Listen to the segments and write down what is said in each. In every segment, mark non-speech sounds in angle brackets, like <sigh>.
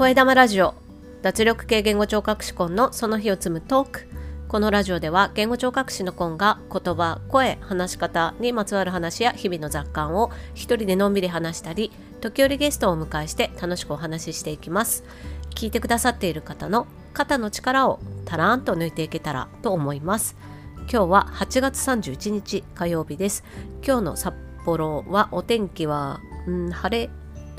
声玉ラジオ脱力系言語聴覚士コンのその日を積むトーク。このラジオでは言語聴覚士のコンが言葉声話し方にまつわる話や日々の雑感を一人でのんびり話したり時折ゲストをお迎えして楽しくお話ししていきます。聞いてくださっている方の肩の力をたらんと抜いていけたらと思います。今日は8月31日火曜日です。今日の札幌はお天気は、うん、晴れ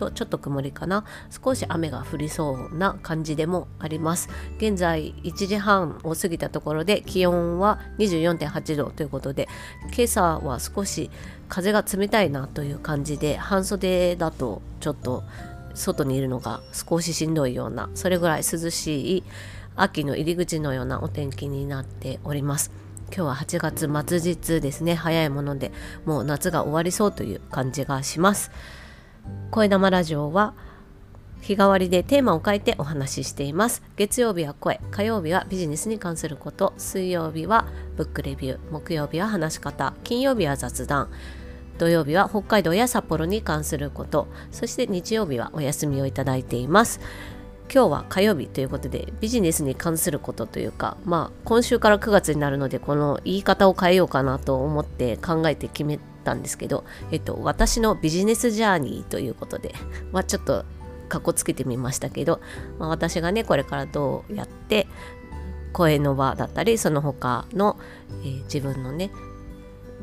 とちょっと曇りかな。少し雨が降りそうな感じでもあります。現在1時半を過ぎたところで気温は24.8度ということで今朝は少し風が冷たいなという感じで半袖だとちょっと外にいるのが少ししんどいようなそれぐらい涼しい秋の入り口のようなお天気になっております。今日は8月末日ですね。早いものでもう夏が終わりそうという感じがします。声玉ラジオは日替わりでテーマを変えてお話ししています。月曜日は声火曜日はビジネスに関すること。水曜日はブックレビュー。木曜日は話し方。金曜日は雑談。土曜日は北海道や札幌に関すること。そして日曜日はお休みをいただいています。今日は火曜日ということでビジネスに関することというかまあ今週から9月になるのでこの言い方を変えようかなと思って考えて決めたんですけど、えっと、私のビジネスジャーニーということで、<laughs> まあ、ちょっとかっこつけてみましたけど、まあ、私がねこれからどうやって声の場だったりその他の、えー、自分のね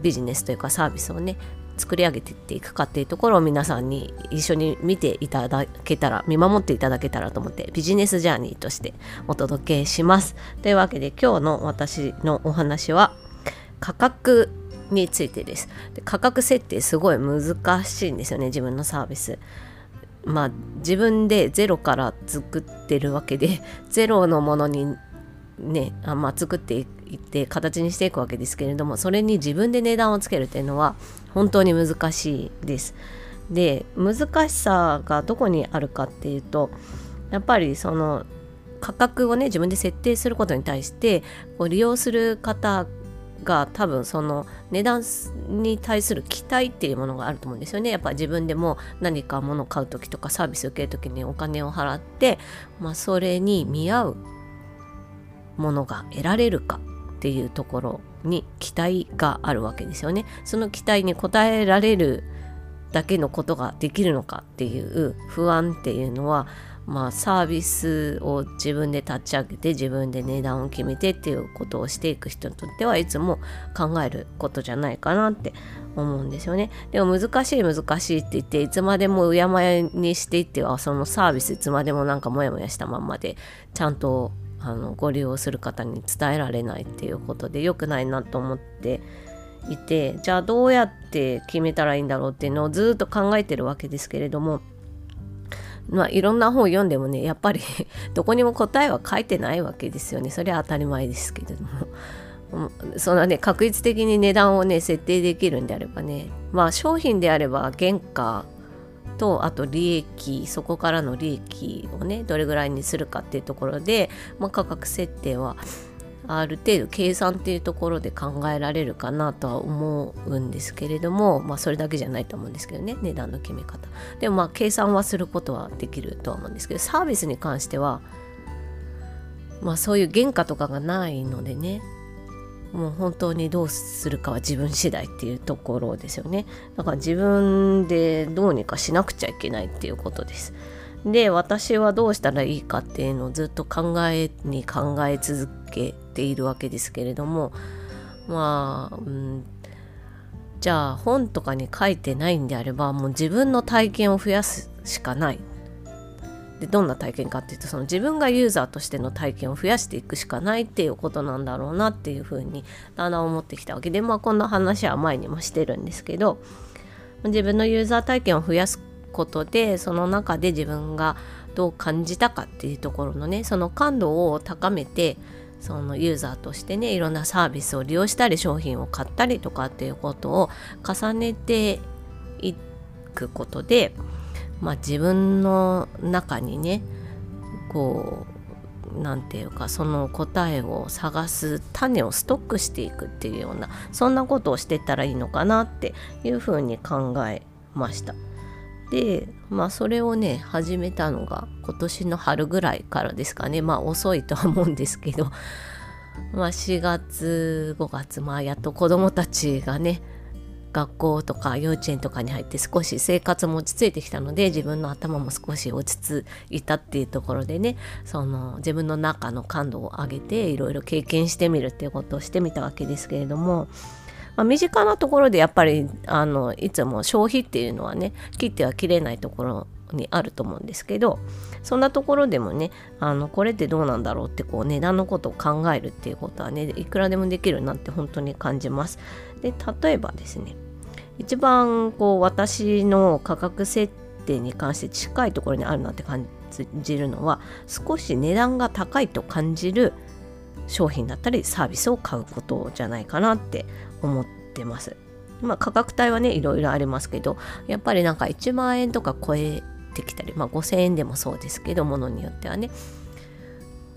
ビジネスというかサービスをね作り上げていっていくかっていうところを皆さんに一緒に見ていただけたら見守っていただけたらと思ってビジネスジャーニーとしてお届けします。というわけで今日の私のお話は価格についてですで価格設定すごい難しいんですよね自分のサービスまあ自分でゼロから作ってるわけで <laughs> ゼロのものにねあまあ、作っていって形にしていくわけですけれどもそれに自分で値段をつけるっていうのは本当に難しいです。で難しさがどこにあるかっていうとやっぱりその価格をね自分で設定することに対してこう利用する方が多分その値段に対する期待っていうものがあると思うんですよね。やっぱ自分でも何か物を買う時とかサービスを受ける時にお金を払って、まあ、それに見合うものが得られるかっていうところに期待があるわけですよね。その期待に応えられるだけのことができるのかっていう不安っていうのはまあ、サービスを自分で立ち上げて自分で値段を決めてっていうことをしていく人にとってはいつも考えることじゃないかなって思うんですよね。でも難しい難しいって言っていつまでもうやまやにしていってはそのサービスいつまでもなんかモヤモヤしたまんまでちゃんとあのご利用する方に伝えられないっていうことで良くないなと思っていてじゃあどうやって決めたらいいんだろうっていうのをずっと考えてるわけですけれどもまあ、いろんな本を読んでもねやっぱり <laughs> どこにも答えは書いてないわけですよね。それは当たり前ですけども。<laughs> そんなね確率的に値段をね設定できるんであればね。まあ商品であれば原価とあと利益そこからの利益をねどれぐらいにするかっていうところで、まあ、価格設定はある程度計算っていうところで考えられるかなとは思うんですけれどもまあそれだけじゃないと思うんですけどね値段の決め方。でもまあ計算はすることはできるとは思うんですけどサービスに関してはまあそういう原価とかがないのでねもう本当にどうするかは自分次第っていうところですよね。だから自分でどうにかしなくちゃいけないっていうことです。で私はどうしたらいいかっていうのをずっと考えに考え続けているわけですけれどもまあ、うん、じゃあ本とかに書いてないんであればもう自分の体験を増やすしかない。でどんな体験かっていうとその自分がユーザーとしての体験を増やしていくしかないっていうことなんだろうなっていうふうにだんだん思ってきたわけでまあこんな話は前にもしてるんですけど自分のユーザー体験を増やすことでその中で自分がどう感じたかっていうところのねその感度を高めてそのユーザーとしてねいろんなサービスを利用したり商品を買ったりとかっていうことを重ねていくことで、まあ、自分の中にねこう何て言うかその答えを探す種をストックしていくっていうようなそんなことをしてったらいいのかなっていうふうに考えました。でまあそれをね始めたのが今年の春ぐらいからですかね。まあ遅いとは思うんですけど。<laughs> まあ4月5月まあやっと子どもたちがね学校とか幼稚園とかに入って少し生活も落ち着いてきたので自分の頭も少し落ち着いたっていうところでねその自分の中の感度を上げていろいろ経験してみるっていうことをしてみたわけですけれども、まあ、身近なところでやっぱりあのいつも消費っていうのはね切っては切れないところにあると思うんですけどそんなところでもねあのこれってどうなんだろうってこう値段のことを考えるっていうことはねいくらでもできるなって本当に感じます。で例えばですね一番こう私の価格設定に関して近いところにあるなって感じるのは少し値段が高いと感じる商品だったりサービスを買うことじゃないかなって思ってます。まあ、価格帯はねいろいろありますけどやっぱりなんか1万円とか超えてきたり、まあ、5,000円でもそうですけどものによってはね、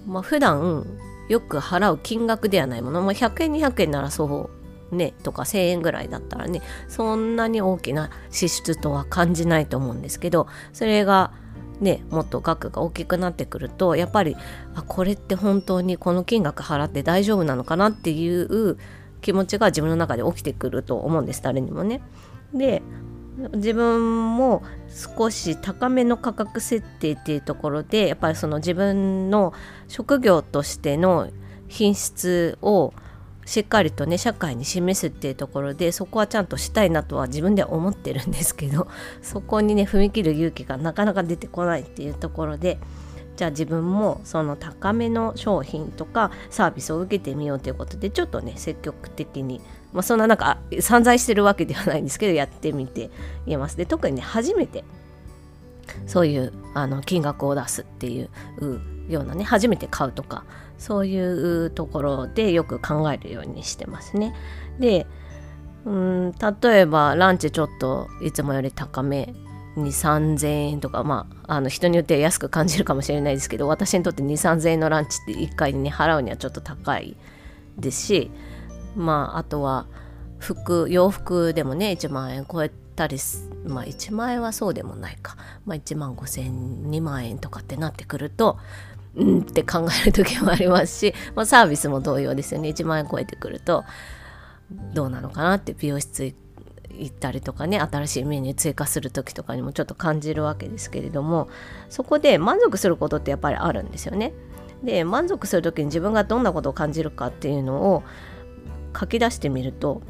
まあ、普段よく払う金額ではないもの、まあ、100円200円ならそうねとか1,000円ぐらいだったらねそんなに大きな支出とは感じないと思うんですけどそれがねもっと額が大きくなってくるとやっぱりあこれって本当にこの金額払って大丈夫なのかなっていう気持ちが自分の中で起きてくると思うんです誰にもね。で自分も少し高めの価格設定っていうところでやっぱりその自分の職業としての品質をしっかりとね社会に示すっていうところでそこはちゃんとしたいなとは自分では思ってるんですけど <laughs> そこにね踏み切る勇気がなかなか出てこないっていうところでじゃあ自分もその高めの商品とかサービスを受けてみようということでちょっとね積極的に、まあ、そんななんか散財してるわけではないんですけどやってみています。で特にね初めてそういうあの金額を出すっていうようなね初めて買うとかそういうところでよく考えるようにしてますね。でうん例えばランチちょっといつもより高めに3000円とかまああの人によって安く感じるかもしれないですけど私にとって2 3 0 0 0円のランチって1回に、ね、払うにはちょっと高いですしまああとは服洋服でもね1万円超えたりまあ1万円はそうでもないか、まあ、1万5,000 2万円とかってなってくるとうんって考える時もありますし、<laughs> まあ、サービスも同様ですよね。1万円超えてくるとどうなのかなって美容室行ったりとかね新しいメニュー追加する時とかにもちょっと感じるわけですけれどもそこで満足することってやっぱりあるんですよね。で満足する時に自分がどんなことを感じるかっていうのを書き出してみると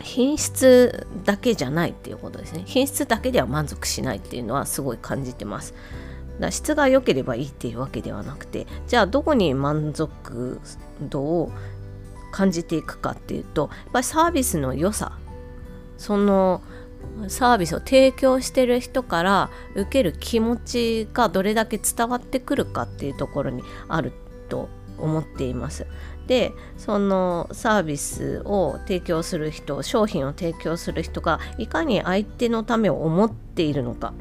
品質だけじゃないっていうことですね。品質だけでは満足しないっていうのはすごい感じてます。だ質が良ければいいっていうわけではなくてじゃあどこに満足度を感じていくかっていうとやっぱりサービスの良さそのサービスを提供してる人から受ける気持ちがどれだけ伝わってくるかっていうところにあると思っています。でそのサービスを提供する人商品を提供する人がいかに相手のためを思っているのか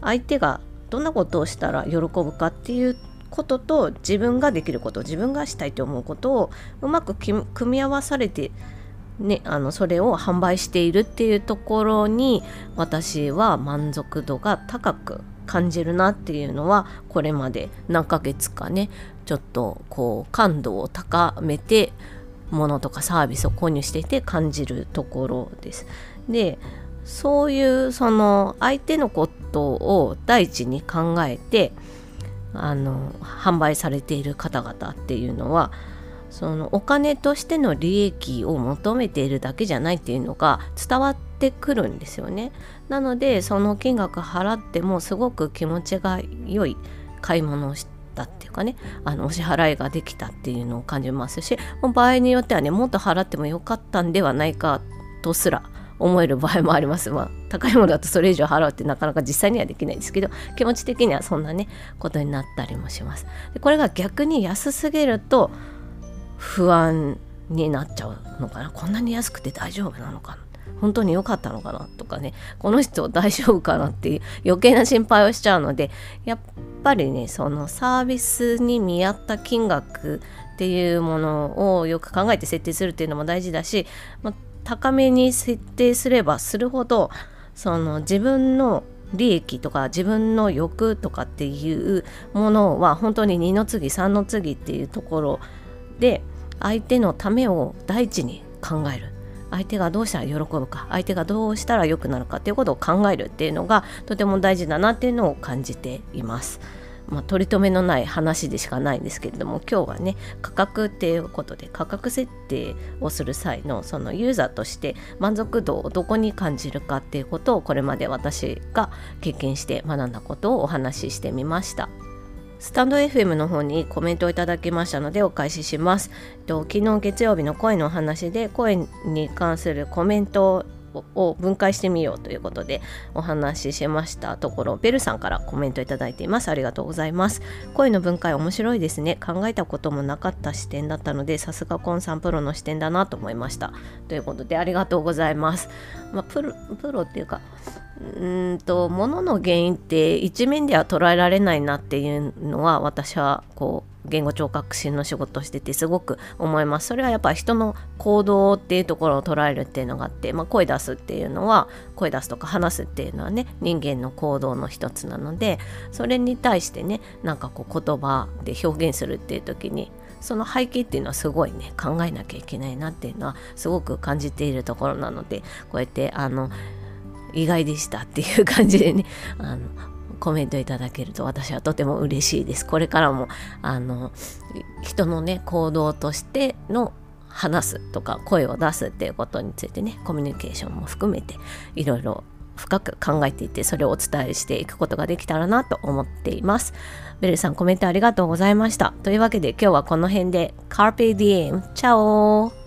相手がどんなことをしたら喜ぶかっていうことと自分ができること自分がしたいと思うことをうまく組み合わされて、ね、あのそれを販売しているっていうところに私は満足度が高く感じるなっていうのはこれまで何ヶ月かねちょっとこう感度を高めてものとかサービスを購入していて感じるところです。でそういうその相手のことを第一に考えてあの販売されている方々っていうのはそのお金としての利益を求めているだけじゃないっていうのが伝わってくるんですよね。なのでその金額払ってもすごく気持ちが良い買い物をしたっていうかねあのお支払いができたっていうのを感じますし場合によってはねもっと払ってもよかったんではないかとすら思える場合もあります。まあ、高いものだとそれ以上払うってなかなか実際にはできないですけど気持ち的にはそんなねことになったりもします。でこれが逆に安すぎると不安になっちゃうのかなこんなに安くて大丈夫なのかな本当に良かったのかなとかねこの人大丈夫かなっていう余計な心配をしちゃうのでやっぱりねそのサービスに見合った金額っていうものをよく考えて設定するっていうのも大事だし、ま高めに設定すればするほどその自分の利益とか自分の欲とかっていうものは本当に2の次3の次っていうところで相手のためを第一に考える相手がどうしたら喜ぶか相手がどうしたら良くなるかっていうことを考えるっていうのがとても大事だなっていうのを感じています。まあ、取り留めのない話でしかないんですけれども今日はね価格っていうことで価格設定をする際のそのユーザーとして満足度をどこに感じるかっていうことをこれまで私が経験して学んだことをお話ししてみました。スタンド FM の方にコメントをいただきましたのでお返しします。昨日月曜日の声のお話で声に関するコメントを分解してみようということでお話ししましたところベルさんからコメントいただいています。ありがとうございます。声の分解面白いですね。考えたこともなかった視点だったのでさすがコンさんプロの視点だなと思いました。ということでありがとうございます。まあ、プロプロっていうかうんと物の原因って一面では捉えられないなっていうのは私はこう言語聴覚士の仕事をしててすごく思います。それはやっぱ人の行動っていうところを捉えるっていうのがあって、まあ、声出すっていうのは声出すとか話すっていうのはね人間の行動の一つなのでそれに対してねなんかこう言葉で表現するっていう時にその背景っていうのはすごいね考えなきゃいけないなっていうのはすごく感じているところなのでこうやってあの意外でしたっていう感じでねあのコメントいただけると私はとても嬉しいです。これからもあの人のね行動としての話すとか声を出すっていうことについてねコミュニケーションも含めていろいろ深く考えていてそれをお伝えしていくことができたらなと思っています。ベルさんコメントありがとうございました。というわけで今日はこの辺で Carpe Diem! チャオ